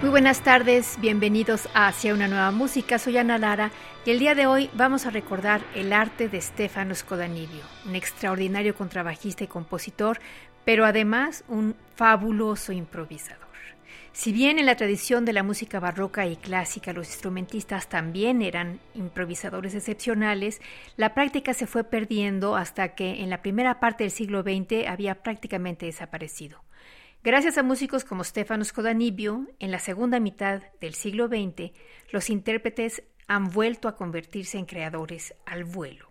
Muy buenas tardes, bienvenidos a Hacia una nueva música. Soy Ana Lara y el día de hoy vamos a recordar el arte de Stefano Scodanibio, un extraordinario contrabajista y compositor, pero además un fabuloso improvisador. Si bien en la tradición de la música barroca y clásica los instrumentistas también eran improvisadores excepcionales, la práctica se fue perdiendo hasta que en la primera parte del siglo XX había prácticamente desaparecido. Gracias a músicos como Stefano Scodanibio, en la segunda mitad del siglo XX, los intérpretes han vuelto a convertirse en creadores al vuelo.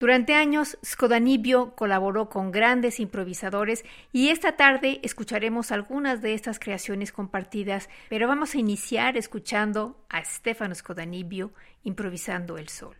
Durante años, Scodanibio colaboró con grandes improvisadores y esta tarde escucharemos algunas de estas creaciones compartidas, pero vamos a iniciar escuchando a Stefano Scodanibio improvisando el sol.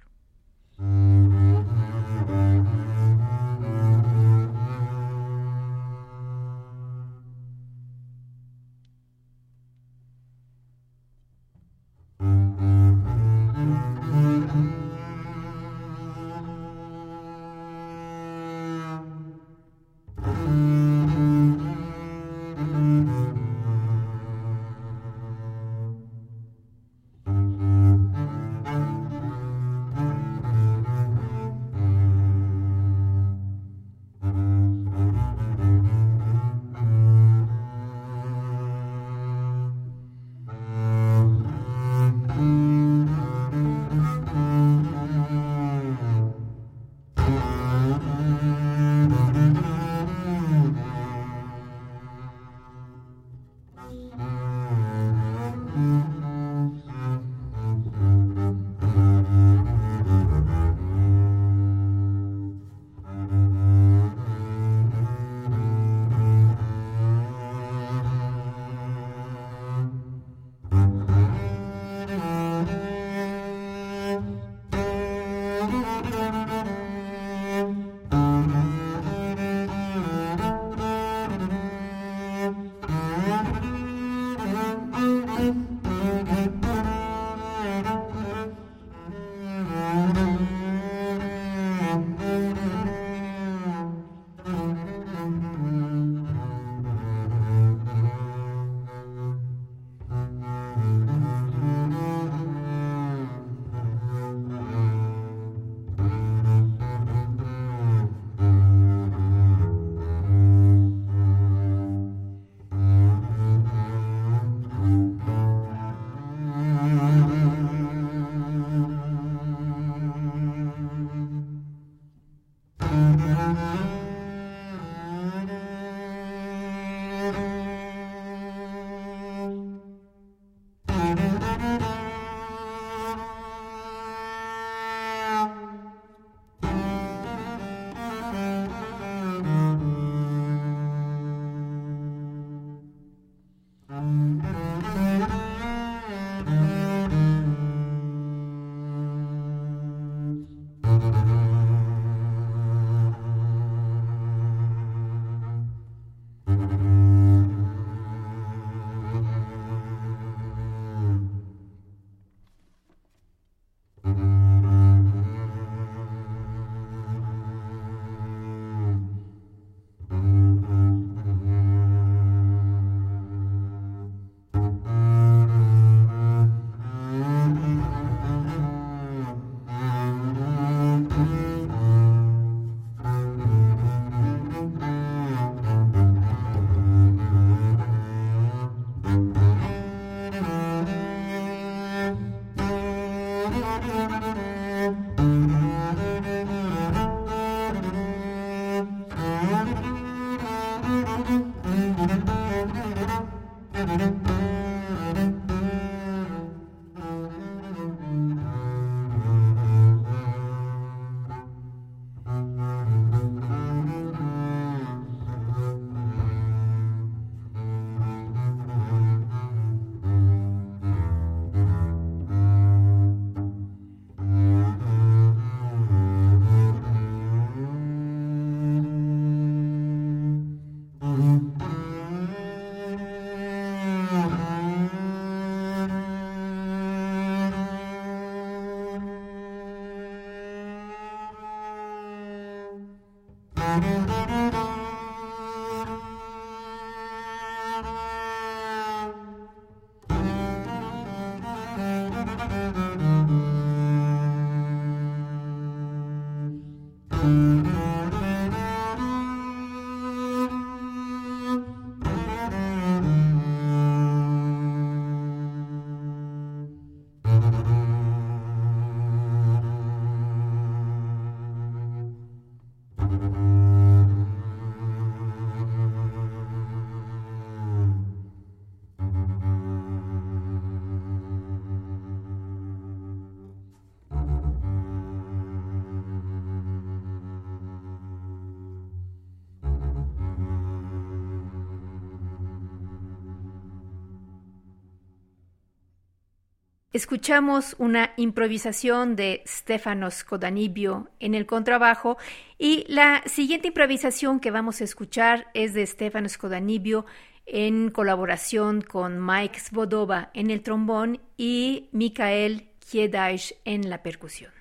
Escuchamos una improvisación de Stefanos Kodanibio en el contrabajo y la siguiente improvisación que vamos a escuchar es de Stefanos Kodanibio en colaboración con Mike Svodova en el trombón y Mikael Kiedaish en la percusión.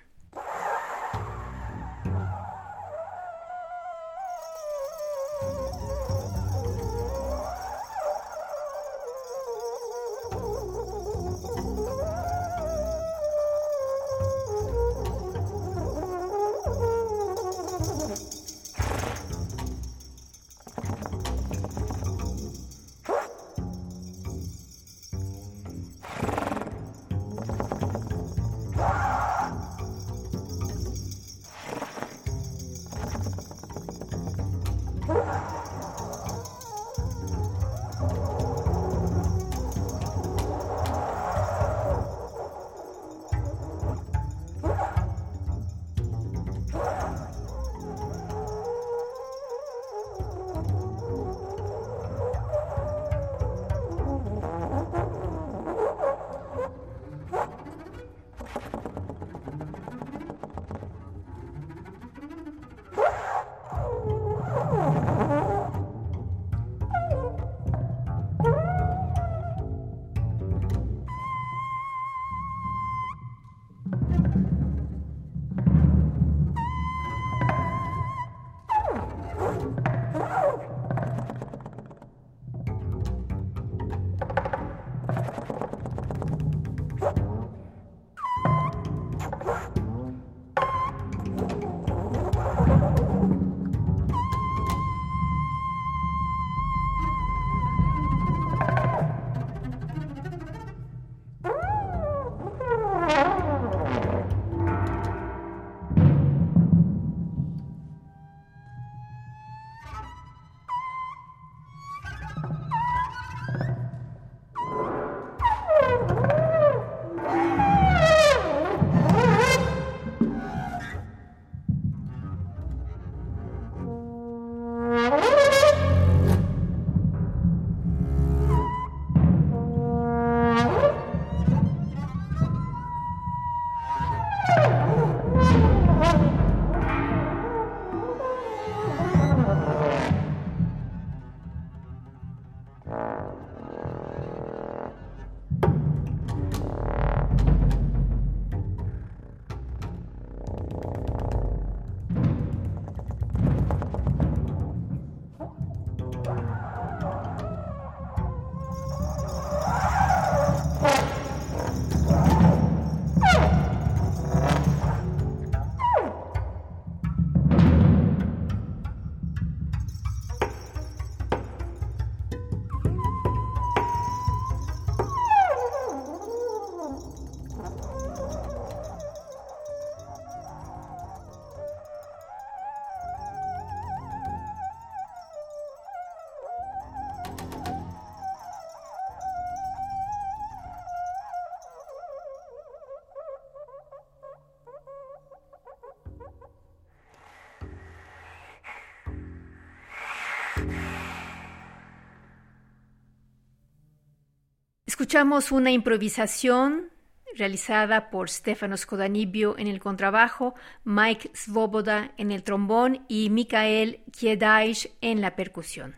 Escuchamos una improvisación realizada por Stefano Skodanibio en el contrabajo, Mike Svoboda en el trombón y Mikael Kiedaish en la percusión.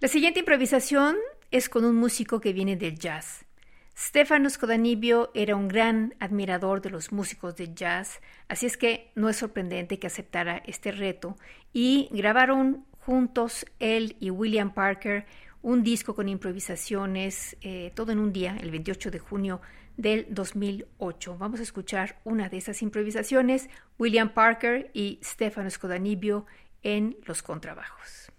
La siguiente improvisación es con un músico que viene del jazz. Stefano Skodanibio era un gran admirador de los músicos de jazz, así es que no es sorprendente que aceptara este reto y grabaron juntos, él y William Parker, un disco con improvisaciones, eh, todo en un día, el 28 de junio del 2008. Vamos a escuchar una de esas improvisaciones, William Parker y Stefano Scodanibio en los contrabajos.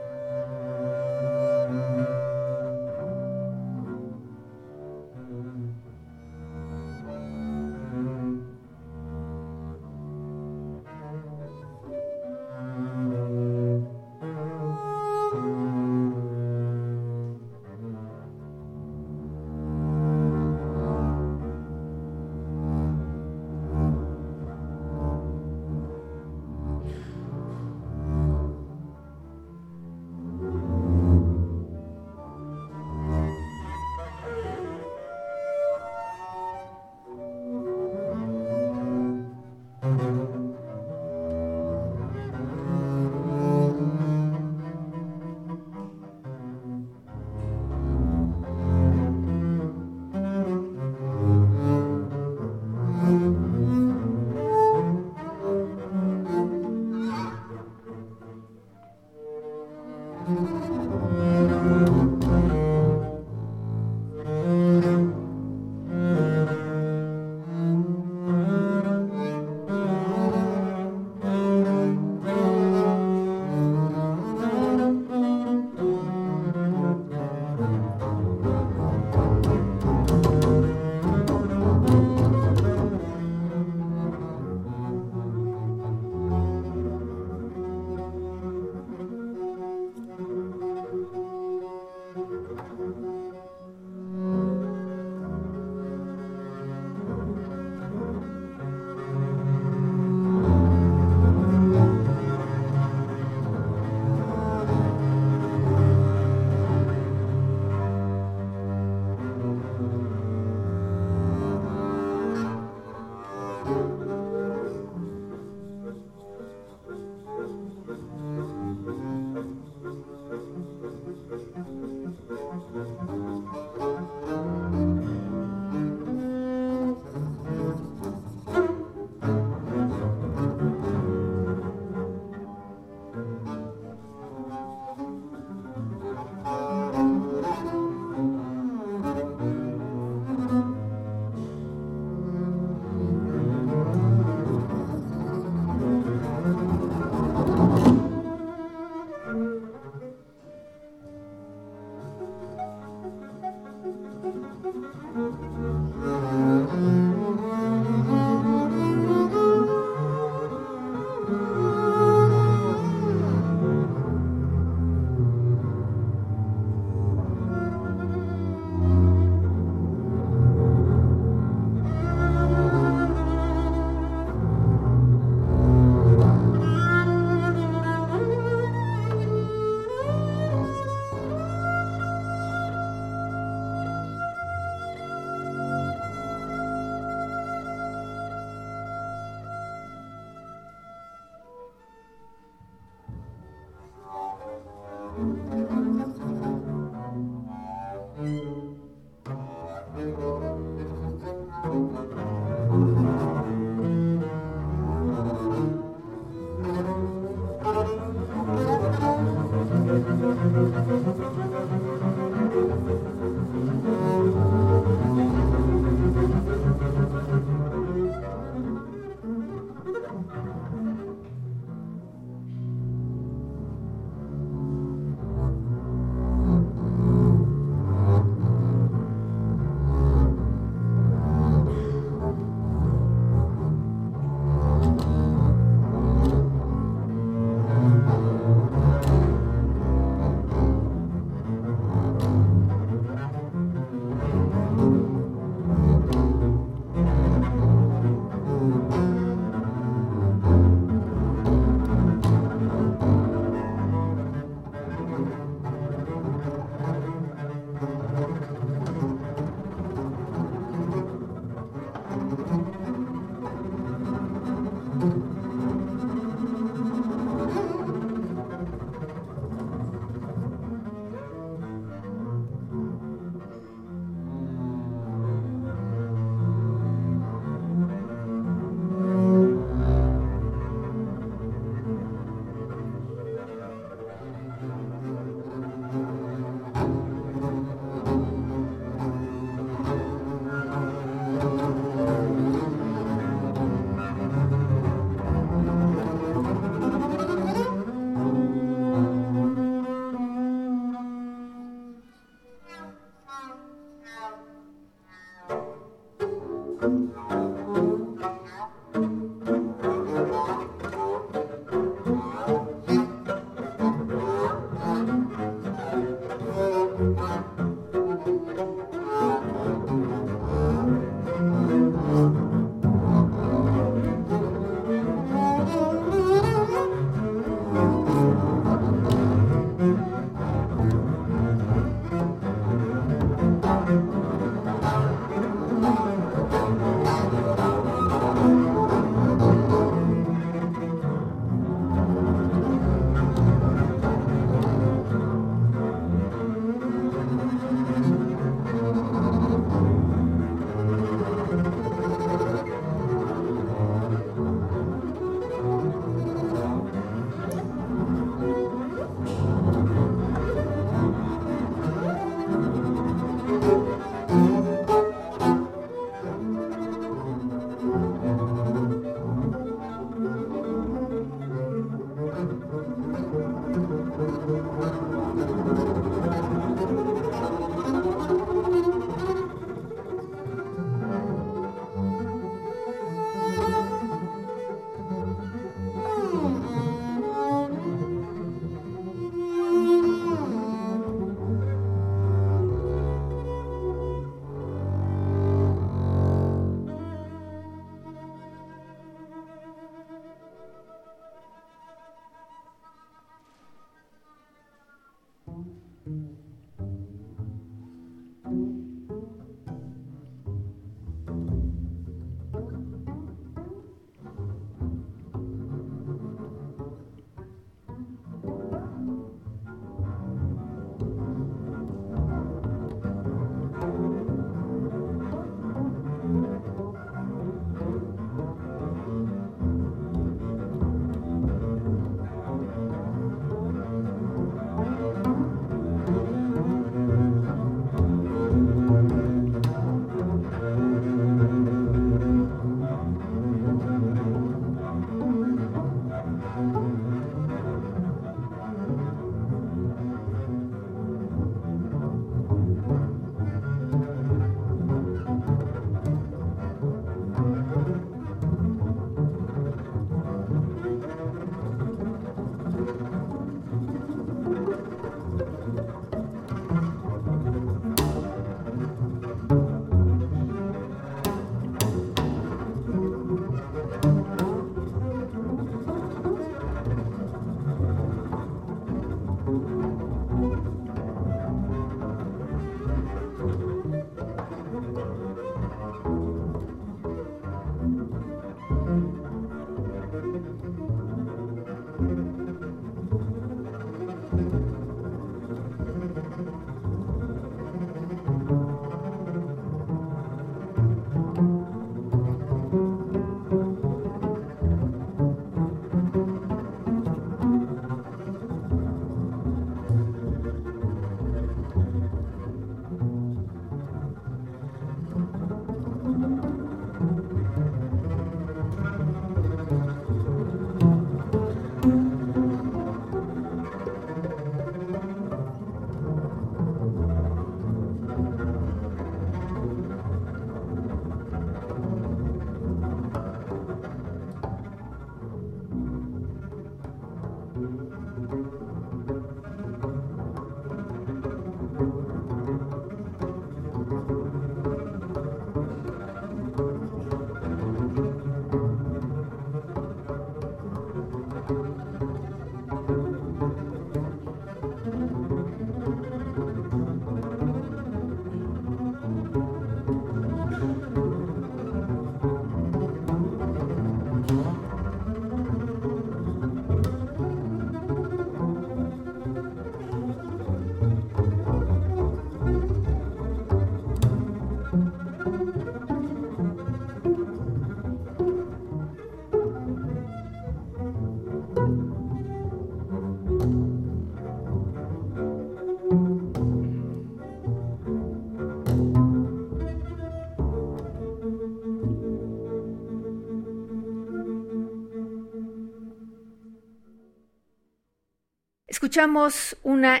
Escuchamos una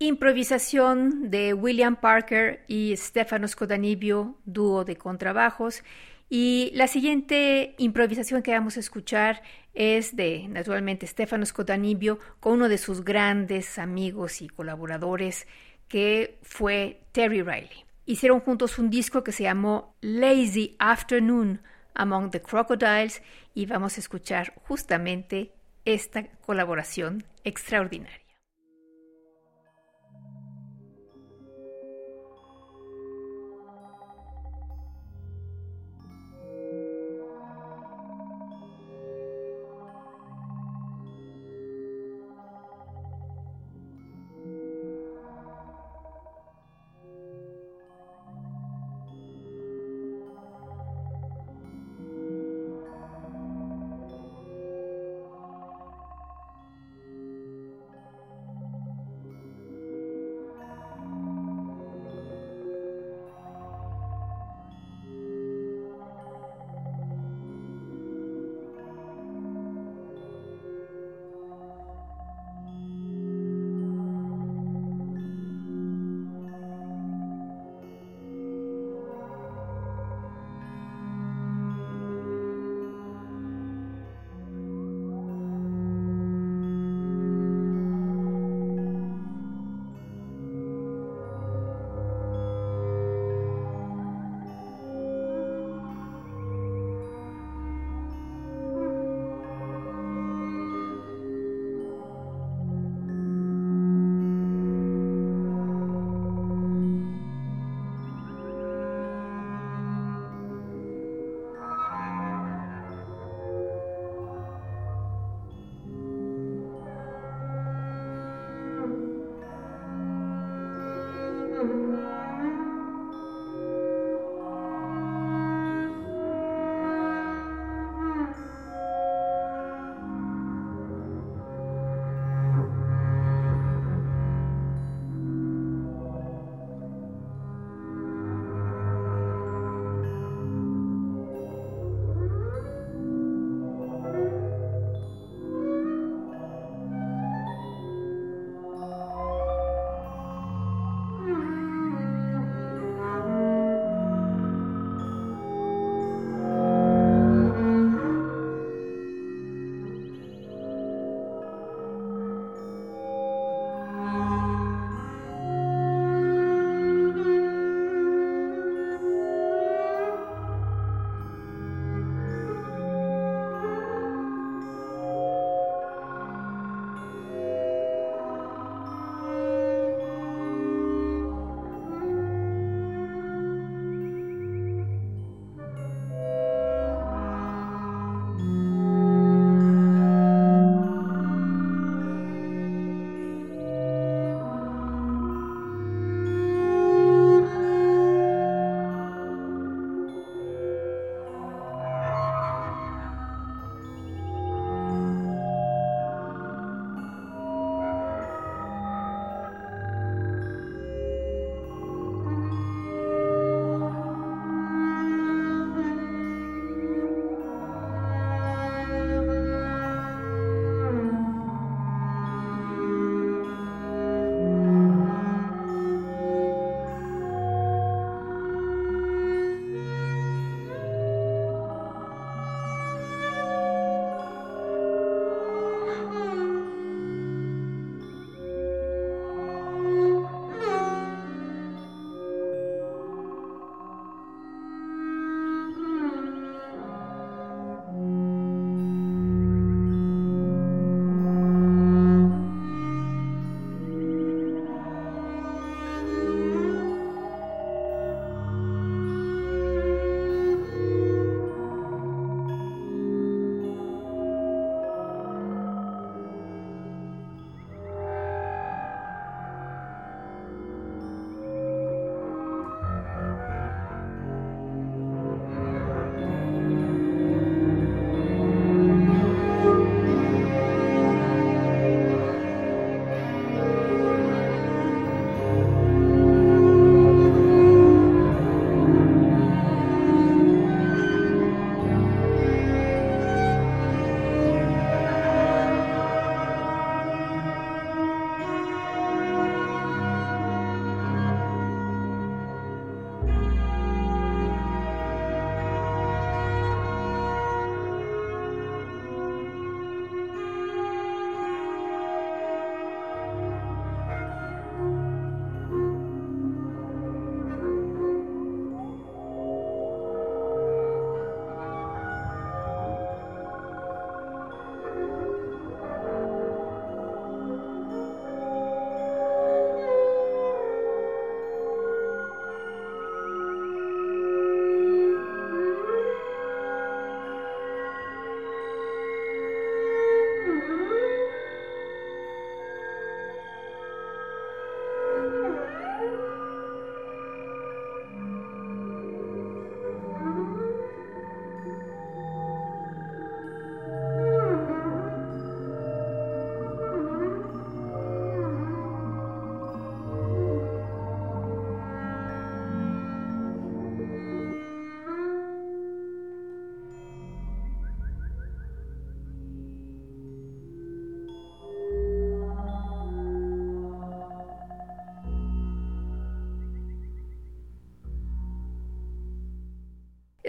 improvisación de William Parker y Stefano Scodanibio, dúo de contrabajos. Y la siguiente improvisación que vamos a escuchar es de, naturalmente, Stefano Scodanibio con uno de sus grandes amigos y colaboradores, que fue Terry Riley. Hicieron juntos un disco que se llamó Lazy Afternoon Among the Crocodiles y vamos a escuchar justamente esta colaboración extraordinaria.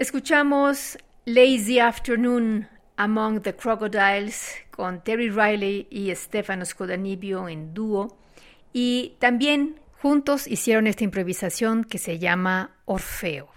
Escuchamos Lazy Afternoon Among the Crocodiles con Terry Riley y Stefano Scodanibio en dúo y también juntos hicieron esta improvisación que se llama Orfeo.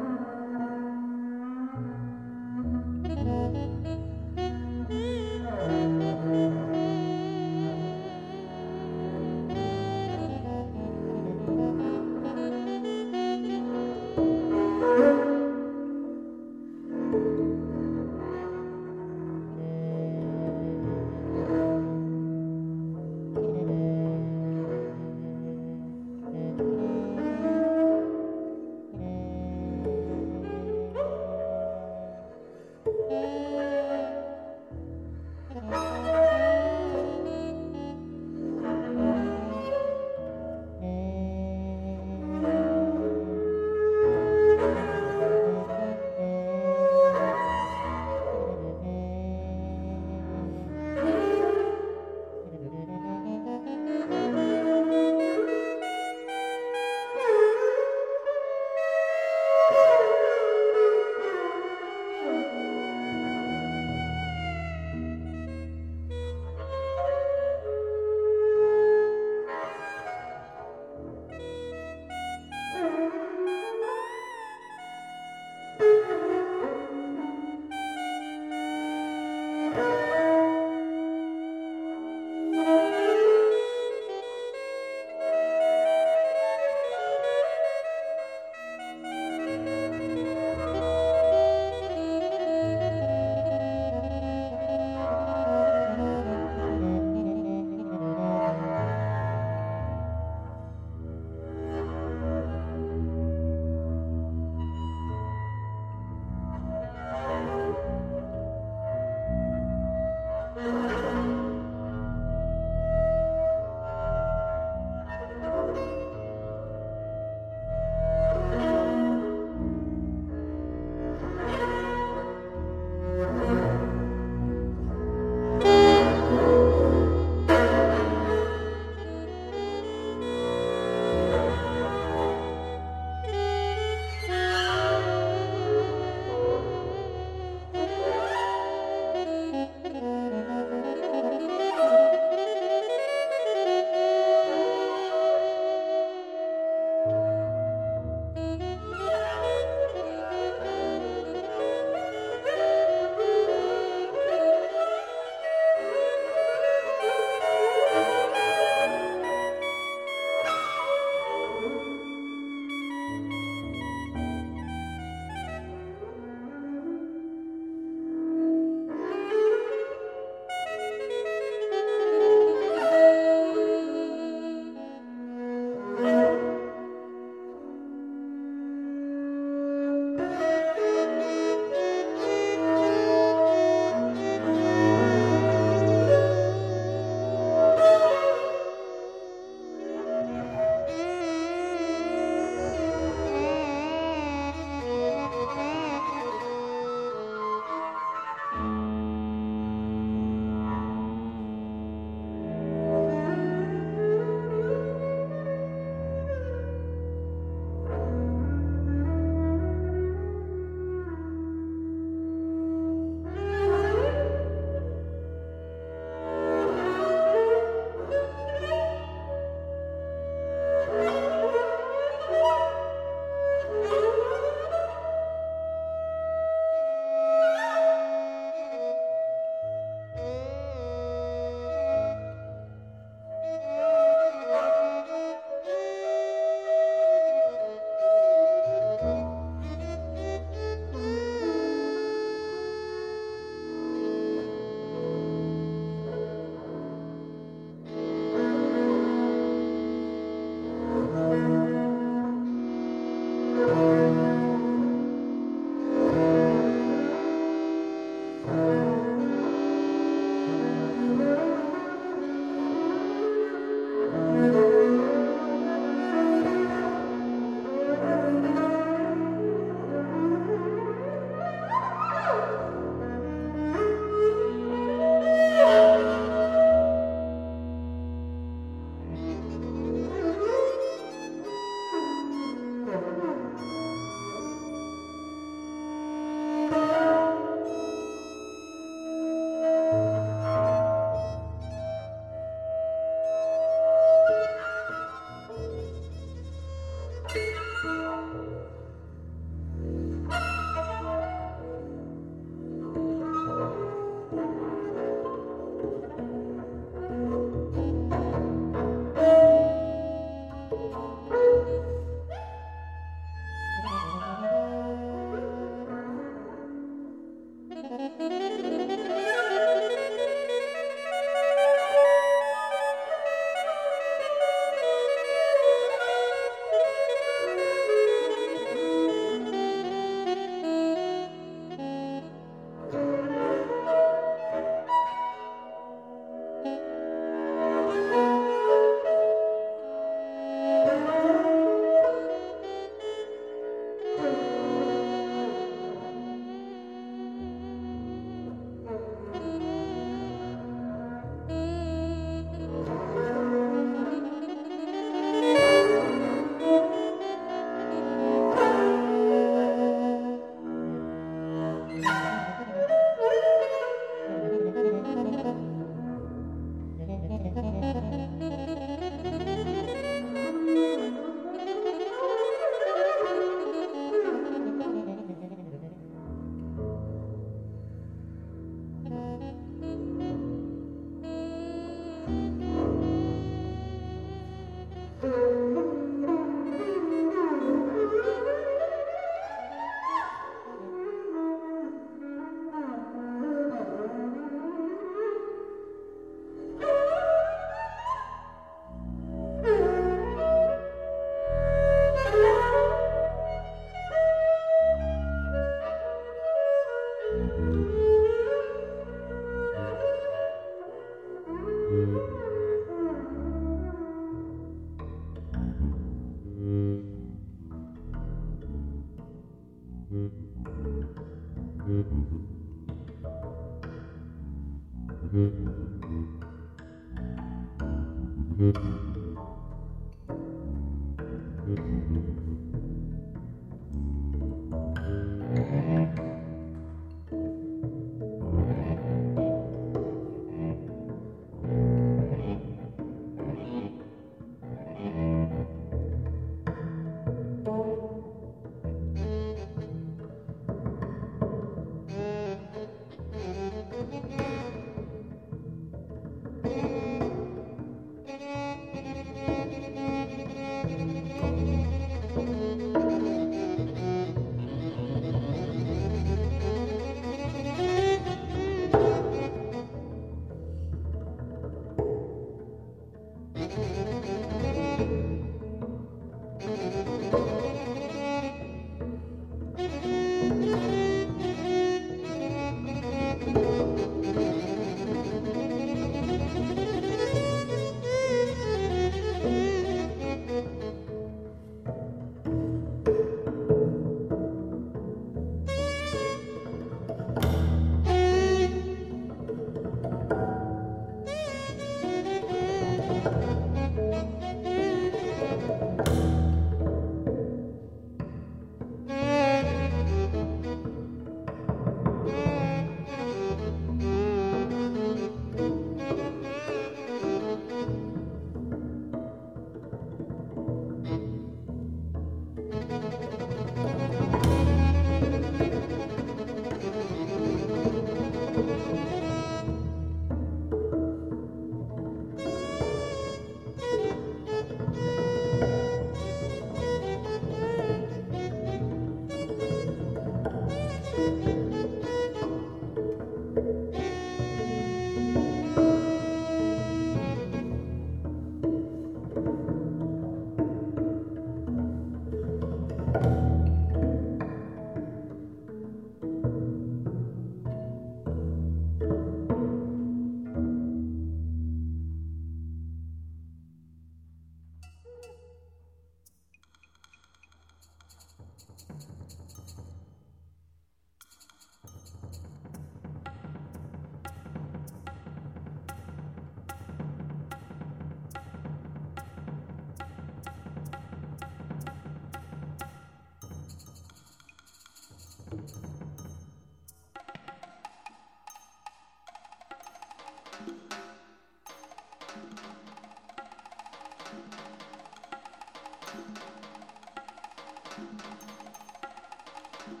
Thank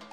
you.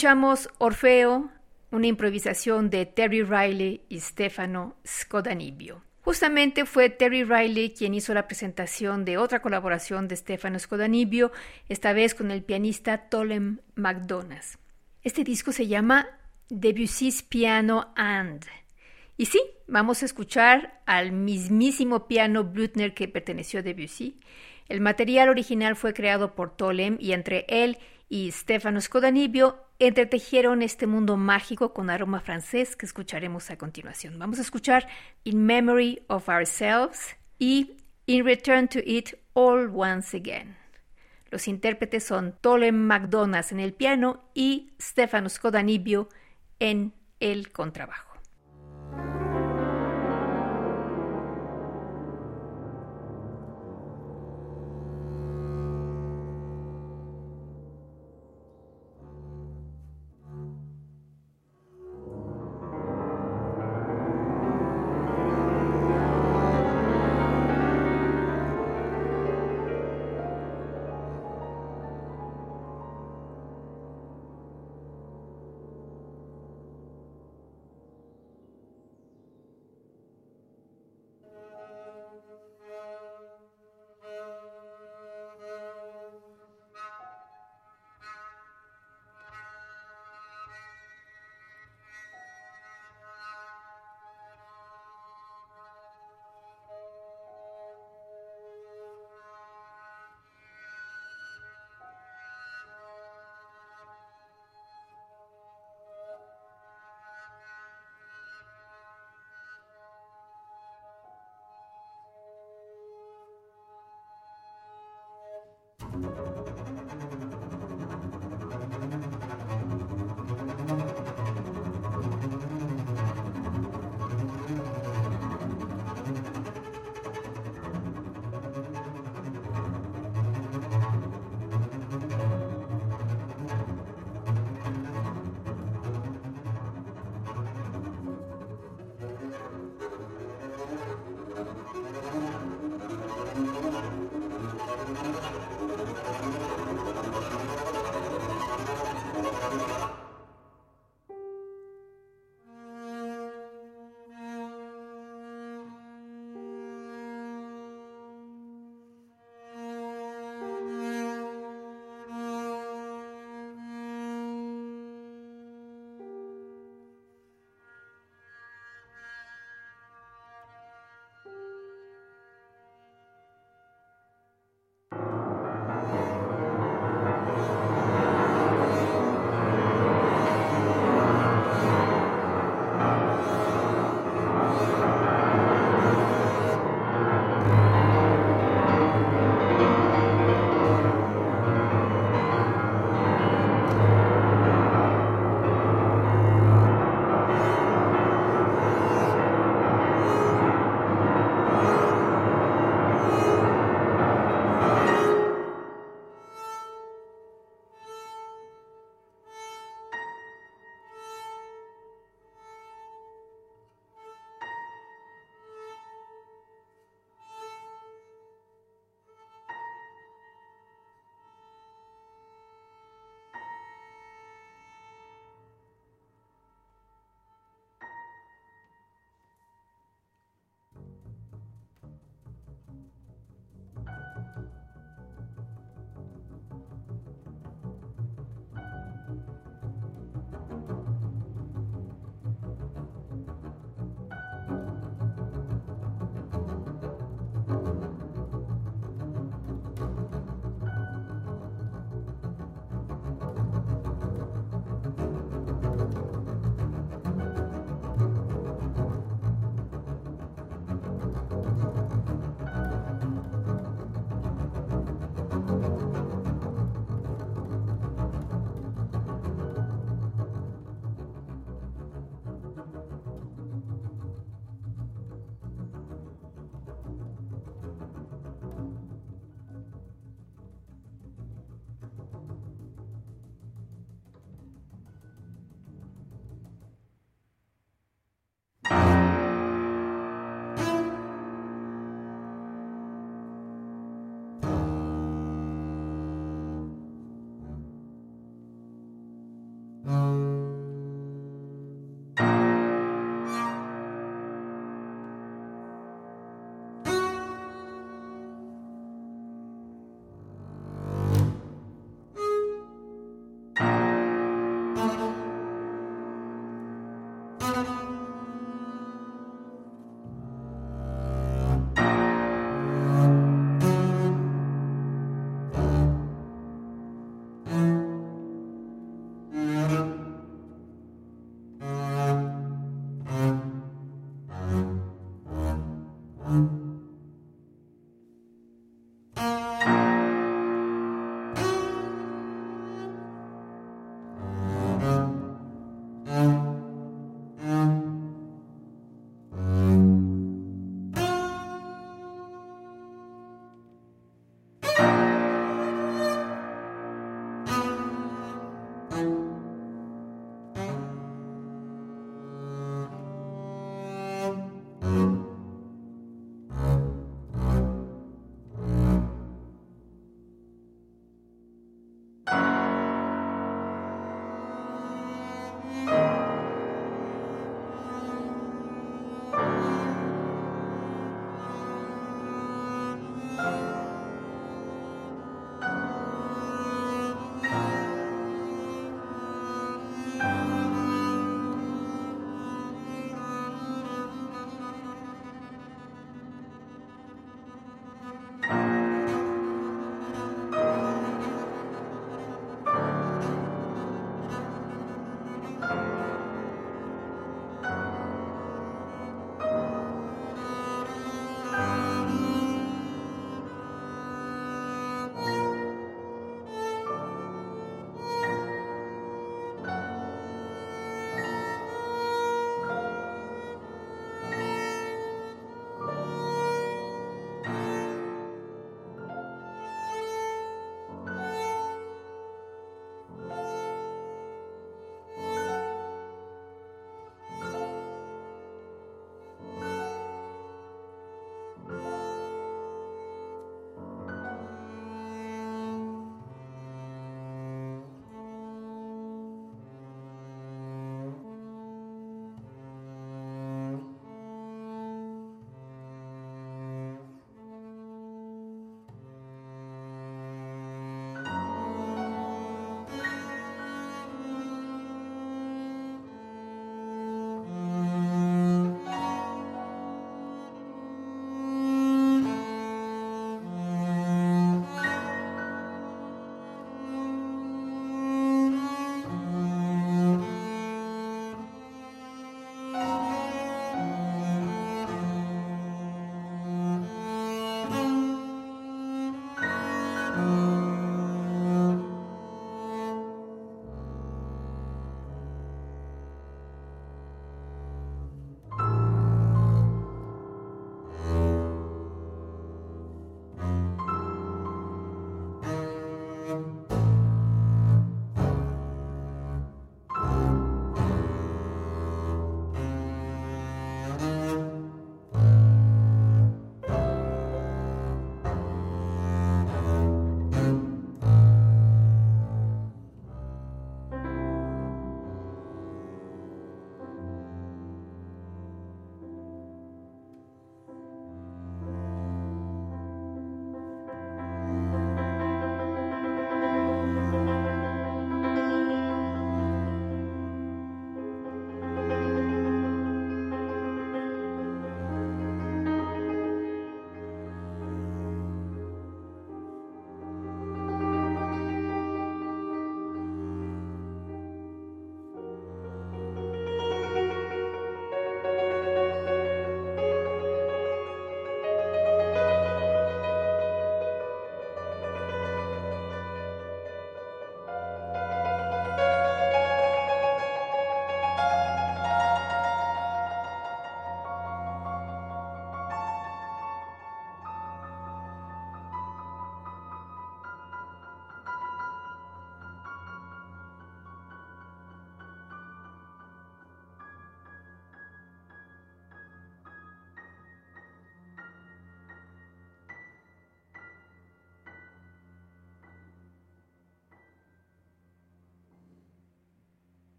Escuchamos Orfeo, una improvisación de Terry Riley y Stefano Scodanibio. Justamente fue Terry Riley quien hizo la presentación de otra colaboración de Stefano Scodanibio, esta vez con el pianista Tolem McDonald. Este disco se llama Debussy's Piano And. Y sí, vamos a escuchar al mismísimo piano Blüthner que perteneció a Debussy. El material original fue creado por Tolem y entre él y Stefano Scodanibio entretejieron este mundo mágico con aroma francés que escucharemos a continuación. Vamos a escuchar In Memory of Ourselves y In Return to It All Once Again. Los intérpretes son Tolem McDonald en el piano y Stefano Scodanibio en el contrabajo.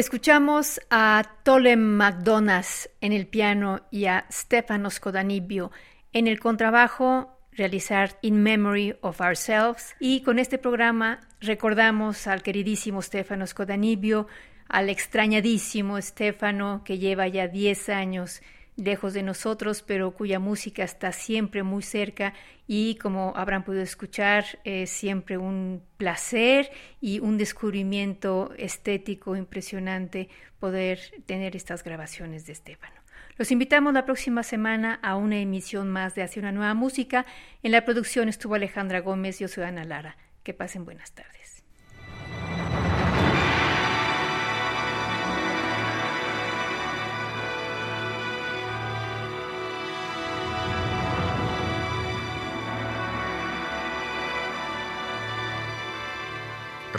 Escuchamos a Tolem McDonald's en el piano y a Stefanos Kodanibio en el contrabajo realizar In Memory of Ourselves. Y con este programa recordamos al queridísimo Stefanos Kodanibio, al extrañadísimo Stefano que lleva ya 10 años lejos de nosotros, pero cuya música está siempre muy cerca y como habrán podido escuchar, es siempre un placer y un descubrimiento estético impresionante poder tener estas grabaciones de Estefano. Los invitamos la próxima semana a una emisión más de Hacia una nueva música. En la producción estuvo Alejandra Gómez y yo soy Ana Lara. Que pasen buenas tardes.